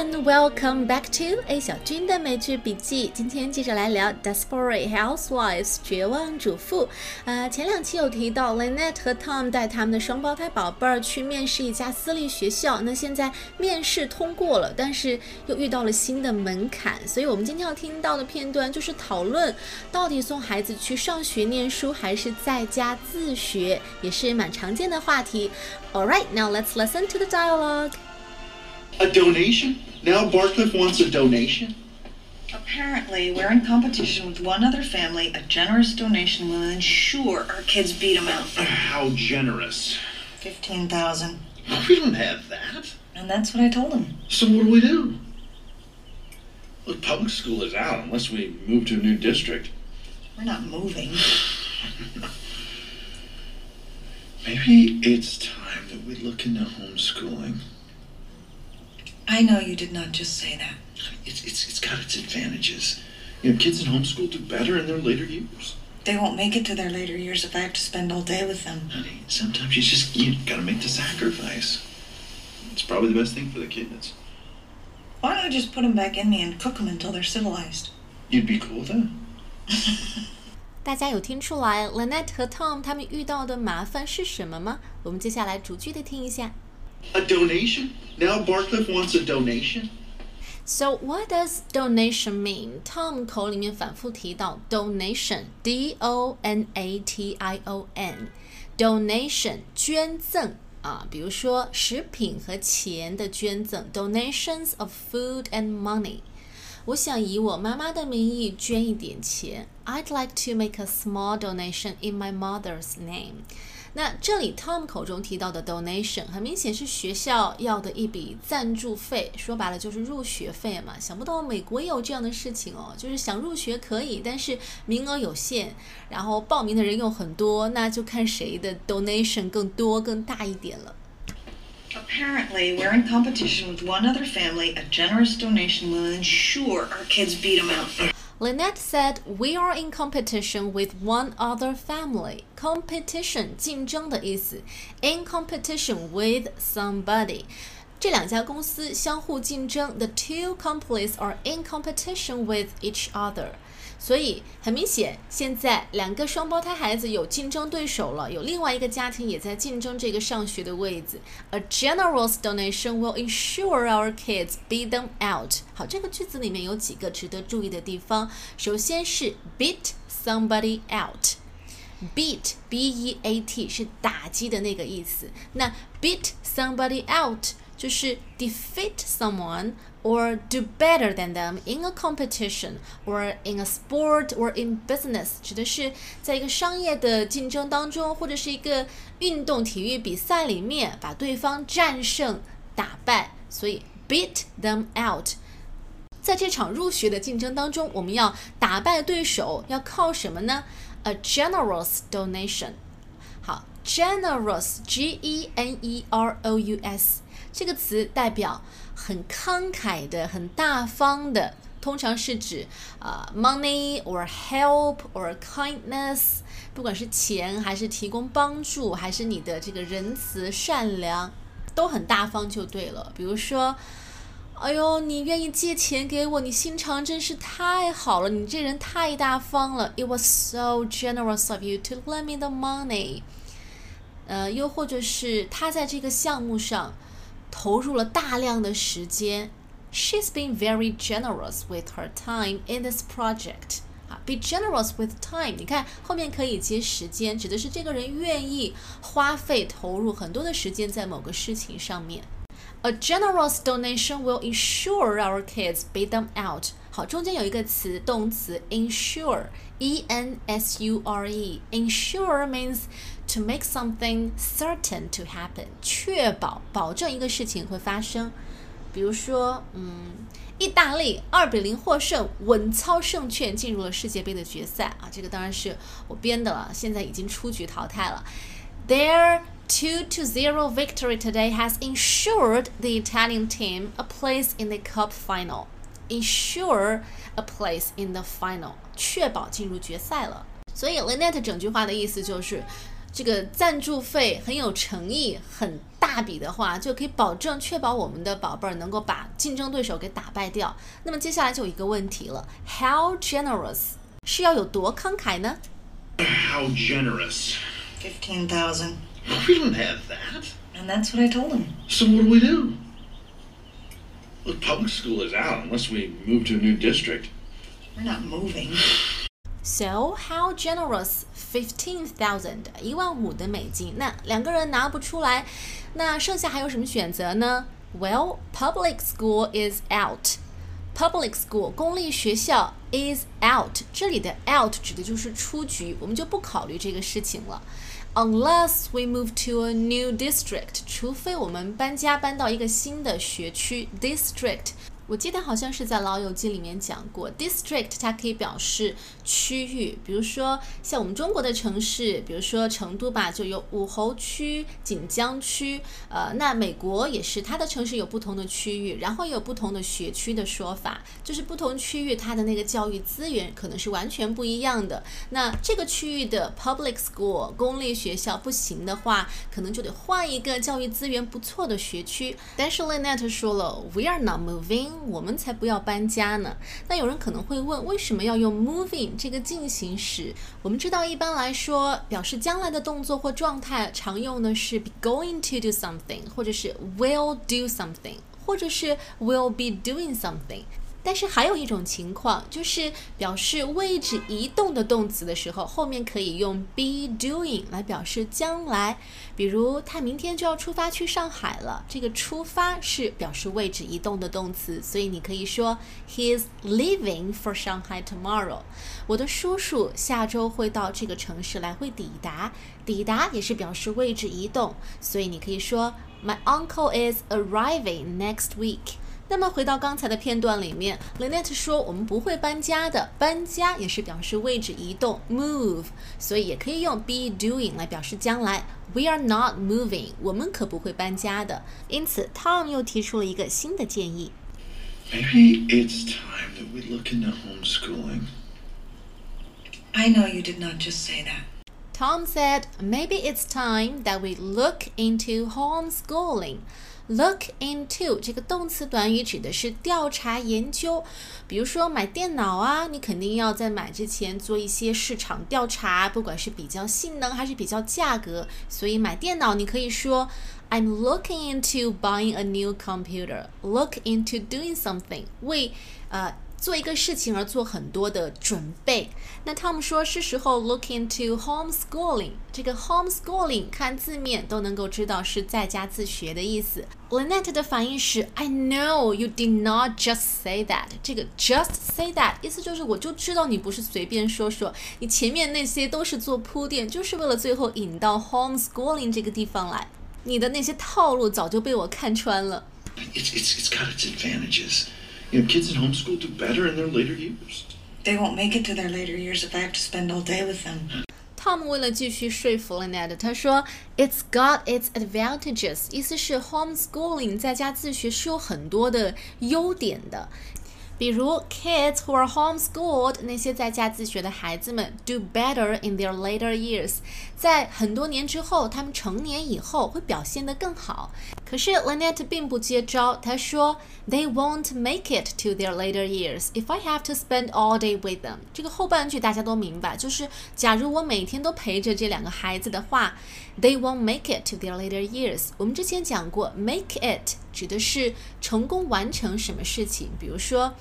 everyone, welcome back to A 小军的美剧笔记。今天接着来聊《Desperate Housewives》绝望主妇。呃，前两期有提到 Lynette 和 Tom 带他们的双胞胎宝贝儿去面试一家私立学校。那现在面试通过了，但是又遇到了新的门槛。所以我们今天要听到的片段就是讨论到底送孩子去上学念书还是在家自学，也是蛮常见的话题。All right, now let's listen to the dialogue. A donation? Now Barcliff wants a donation? Apparently, we're in competition with one other family. A generous donation will ensure our kids beat them out. How generous. 15,000. We don't have that. And that's what I told him. So what do we do? Look, public school is out unless we move to a new district. We're not moving. Maybe it's time that we look into homeschooling. I know you did not just say that. It's, it's, it's got its advantages. You know, kids in homeschool do better in their later years. They won't make it to their later years if I have to spend all day with them. Honey, sometimes you just you gotta make the sacrifice. It's probably the best thing for the kids. Why don't I just put them back in me and cook them until they're civilized? You'd be cool with that? 大家有听出来 Lynette 和 Tom 他们遇到的麻烦是什么吗？我们接下来逐句的听一下。 A donation? Now Barcliff wants a donation? So what does donation mean? Tom 口里面反复提到 donation，d o n a t i o n，donation 捐赠啊，比如说食品和钱的捐赠，donations of food and money。我想以我妈妈的名义捐一点钱。I'd like to make a small donation in my mother's name。 那这里 Tom 口中提到的 donation 很明显是学校要的一笔赞助费，说白了就是入学费嘛。想不到美国也有这样的事情哦，就是想入学可以，但是名额有限，然后报名的人又很多，那就看谁的 donation 更多更大一点了。Apparently, we're in competition with one other family. A generous donation will ensure our kids beat them out. Lynette said, "We are in competition with one other family. Competition 竞争的意思，in competition with somebody." 这两家公司相互竞争，the two companies are in competition with each other. 所以很明显，现在两个双胞胎孩子有竞争对手了，有另外一个家庭也在竞争这个上学的位置。A generous donation will ensure our kids beat them out。好，这个句子里面有几个值得注意的地方。首先是 beat somebody out。beat b e a t 是打击的那个意思，那 beat somebody out 就是 defeat someone or do better than them in a competition or in a sport or in business，指的是在一个商业的竞争当中，或者是一个运动体育比赛里面把对方战胜、打败，所以 beat them out。在这场入学的竞争当中，我们要打败对手，要靠什么呢？A generous donation。好 ，generous，g e n e r o u s 这个词代表很慷慨的、很大方的，通常是指啊、money or help or kindness，不管是钱还是提供帮助，还是你的这个仁慈善良，都很大方就对了。比如说。哎呦，你愿意借钱给我，你心肠真是太好了，你这人太大方了。It was so generous of you to lend me the money。呃，又或者是他在这个项目上投入了大量的时间。She's been very generous with her time in this project。啊，be generous with time。你看后面可以接时间，指的是这个人愿意花费投入很多的时间在某个事情上面。A generous donation will ensure our kids beat them out。好，中间有一个词，动词 ensure，e n s u r e。Ensure means to make something certain to happen，确保、保证一个事情会发生。比如说，嗯，意大利二比零获胜，稳操胜券进入了世界杯的决赛啊！这个当然是我编的了，现在已经出局淘汰了。Their 2 to 0 victory today has ensured the Italian team a place in the cup final. Ensure a place in the final，确保进入决赛了。所以 Lynette 整句话的意思就是， 这个赞助费很有诚意，很大大笔的话，就可以保证确保我们的宝贝儿能够把竞争对手给打败掉。那么接下来就有一个问题了：How generous 是要有多慷慨呢？How generous. Fifteen thousand. We don't have that. And that's what I told him. So what do we do? Look, public school is out unless we move to a new district. We're not moving. So how generous? Fifteen thousand，一万五的美金。那两个人拿不出来，那剩下还有什么选择呢？Well, public school is out. Public school 公立学校 is out，这里的 out 指的就是出局，我们就不考虑这个事情了。Unless we move to a new district，除非我们搬家搬到一个新的学区 district。 我记得好像是在《老友记》里面讲过，district 它可以表示区域，比如说像我们中国的城市，比如说成都吧，就有武侯区、锦江区。呃，那美国也是，它的城市有不同的区域，然后也有不同的学区的说法，就是不同区域它的那个教育资源可能是完全不一样的。那这个区域的 public school 公立学校不行的话，可能就得换一个教育资源不错的学区。但是 Lynette 说了，We are not moving。我们才不要搬家呢。那有人可能会问，为什么要用 moving 这个进行时？我们知道，一般来说，表示将来的动作或状态，常用的是 be going to do something，或者是 will do something，或者是 will be doing something。但是还有一种情况，就是表示位置移动的动词的时候，后面可以用 be doing 来表示将来。比如他明天就要出发去上海了，这个出发是表示位置移动的动词，所以你可以说 He's leaving for Shanghai tomorrow。我的叔叔下周会到这个城市来，会抵达。抵达也是表示位置移动，所以你可以说 My uncle is arriving next week。那么回到刚才的片段里面，Lynette 说我们不会搬家的，搬家也是表示位置移动，move，所以也可以用 be doing 来表示将来。We are not moving，我们可不会搬家的。因此，Tom 又提出了一个新的建议。 Maybe it's time that we look into homeschooling. I know you did not just say that. Tom said, maybe it's time that we look into homeschooling. Look into 这个动词短语指的是调查研究，比如说买电脑啊，你肯定要在买之前做一些市场调查，不管是比较性能还是比较价格。所以买电脑你可以说 I'm looking into buying a new computer. Look into doing something 为呃。做一个事情而做很多的准备。那 Tom 说是时候 look into homeschooling。这个 homeschooling 看字面都能够知道是在家自学的意思。Lynette 的反应是 I know you did not just say that。这个 just say that 意思就是我就知道你不是随便说说，你前面那些都是做铺垫，就是为了最后引到 homeschooling 这个地方来。你的那些套路早就被我看穿了。It's, it's, it's got its advantages. You know, kids in homeschool do better in their later years. They won't make it to their later years if I have to spend all day with them. Tom 为了继续说服 Lynette，他说：“It's got its advantages。”意思是 homeschooling 在家自学是有很多的优点的。 比如，kids who are homeschooled，那些在家自学的孩子们，do better in their later years，在很多年之后，他们成年以后会表现得更好。可是 Lynette 并不接招，她说，They won't make it to their later years if I have to spend all day with them。这个后半句大家都明白，就是假如我每天都陪着这两个孩子的话，They won't make it to their later years。我们之前讲过，make it 指的是成功完成什么事情，比如说。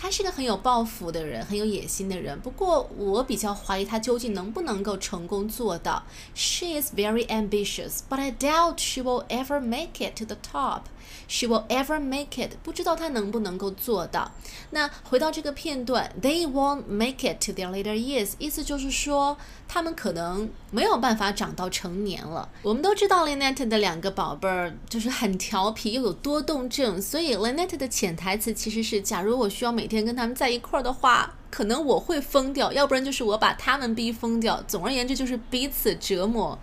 他是个很有抱负的人，很有野心的人。不过，我比较怀疑他究竟能不能够成功做到。She is very ambitious, but I doubt she will ever make it to the top. She will ever make it，不知道她能不能够做到。那回到这个片段，They won't make it to their later years，意思就是说，他们可能没有办法长到成年了。我们都知道 Lynette 的两个宝贝儿就是很调皮，又有多动症，所以 Lynette 的潜台词其实是：假如我需要每天跟他们在一块儿的话，可能我会疯掉，要不然就是我把他们逼疯掉。总而言之，就是彼此折磨。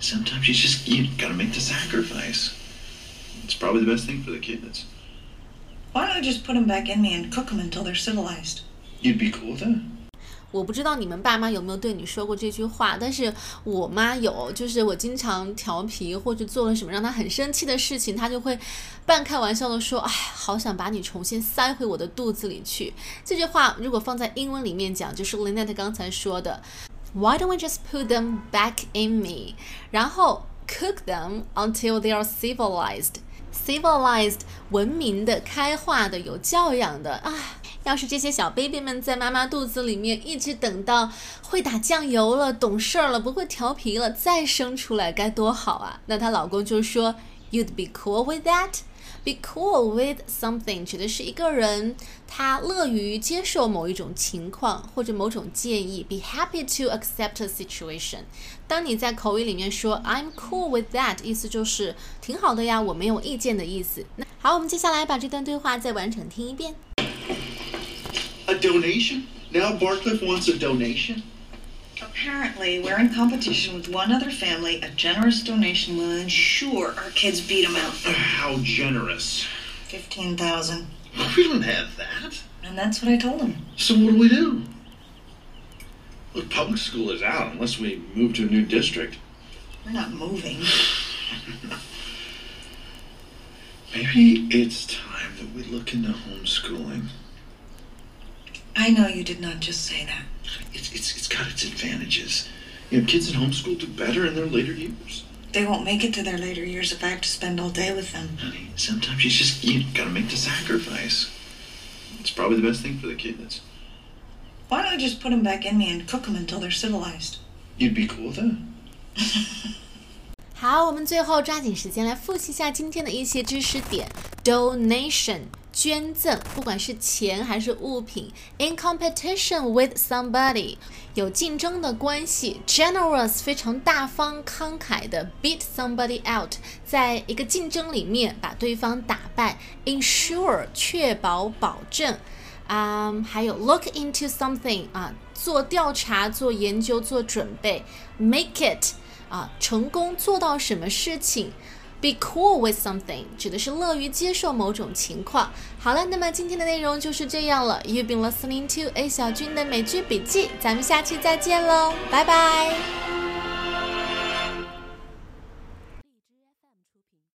Sometimes you just you gotta make the sacrifice. It's probably the best thing for the kids. Why don't I just put them back in me and cook them until they're civilized? You'd be cool with that? 我不知道你们爸妈有没有对你说过这句话，但是我妈有，就是我经常调皮或者做了什么让她很生气的事情，她就会半开玩笑的说：“哎，好想把你重新塞回我的肚子里去。”这句话如果放在英文里面讲，就是 Lynette 刚才说的：“Why don't we just put them back in me？” 然后 cook them until they are civilized。civilized 文明的、开化的、有教养的啊。要是这些小 baby 们在妈妈肚子里面一直等到会打酱油了、懂事儿了、不会调皮了，再生出来该多好啊！那她老公就说：“You'd be cool with that? Be cool with something 指的是一个人他乐于接受某一种情况或者某种建议。Be happy to accept a situation。当你在口语里面说 I'm cool with that，意思就是挺好的呀，我没有意见的意思。那好，我们接下来把这段对话再完整听一遍。A donation? Now Barcliff wants a donation? Apparently, we're in competition with one other family. A generous donation will ensure our kids beat them out. How generous. 15,000. We don't have that. And that's what I told him. So what do we do? Look, public school is out unless we move to a new district. We're not moving. Maybe it's time that we look into homeschooling. I know you did not just say that. It's, it's, it's got its advantages. You know, kids in homeschool do better in their later years. They won't make it to their later years if I have to spend all day with them. Honey, sometimes you just you gotta make the sacrifice. It's probably the best thing for the kids. Why don't I just put them back in me and cook them until they're civilized? You'd be cool with that? 好，我们最后抓紧时间来复习一下今天的一些知识点。Donation 捐赠，不管是钱还是物品。In competition with somebody 有竞争的关系。Generous 非常大方慷慨的。Beat somebody out 在一个竞争里面把对方打败。Ensure 确保保证。啊、还有 look into something 啊，做调查、做研究、做准备。Make it 啊，成功做到什么事情？Be cool with something 指的是乐于接受某种情况。好了，那么今天的内容就是这样了。You've been listening to A 小军的美剧笔记，咱们下期再见喽，拜拜。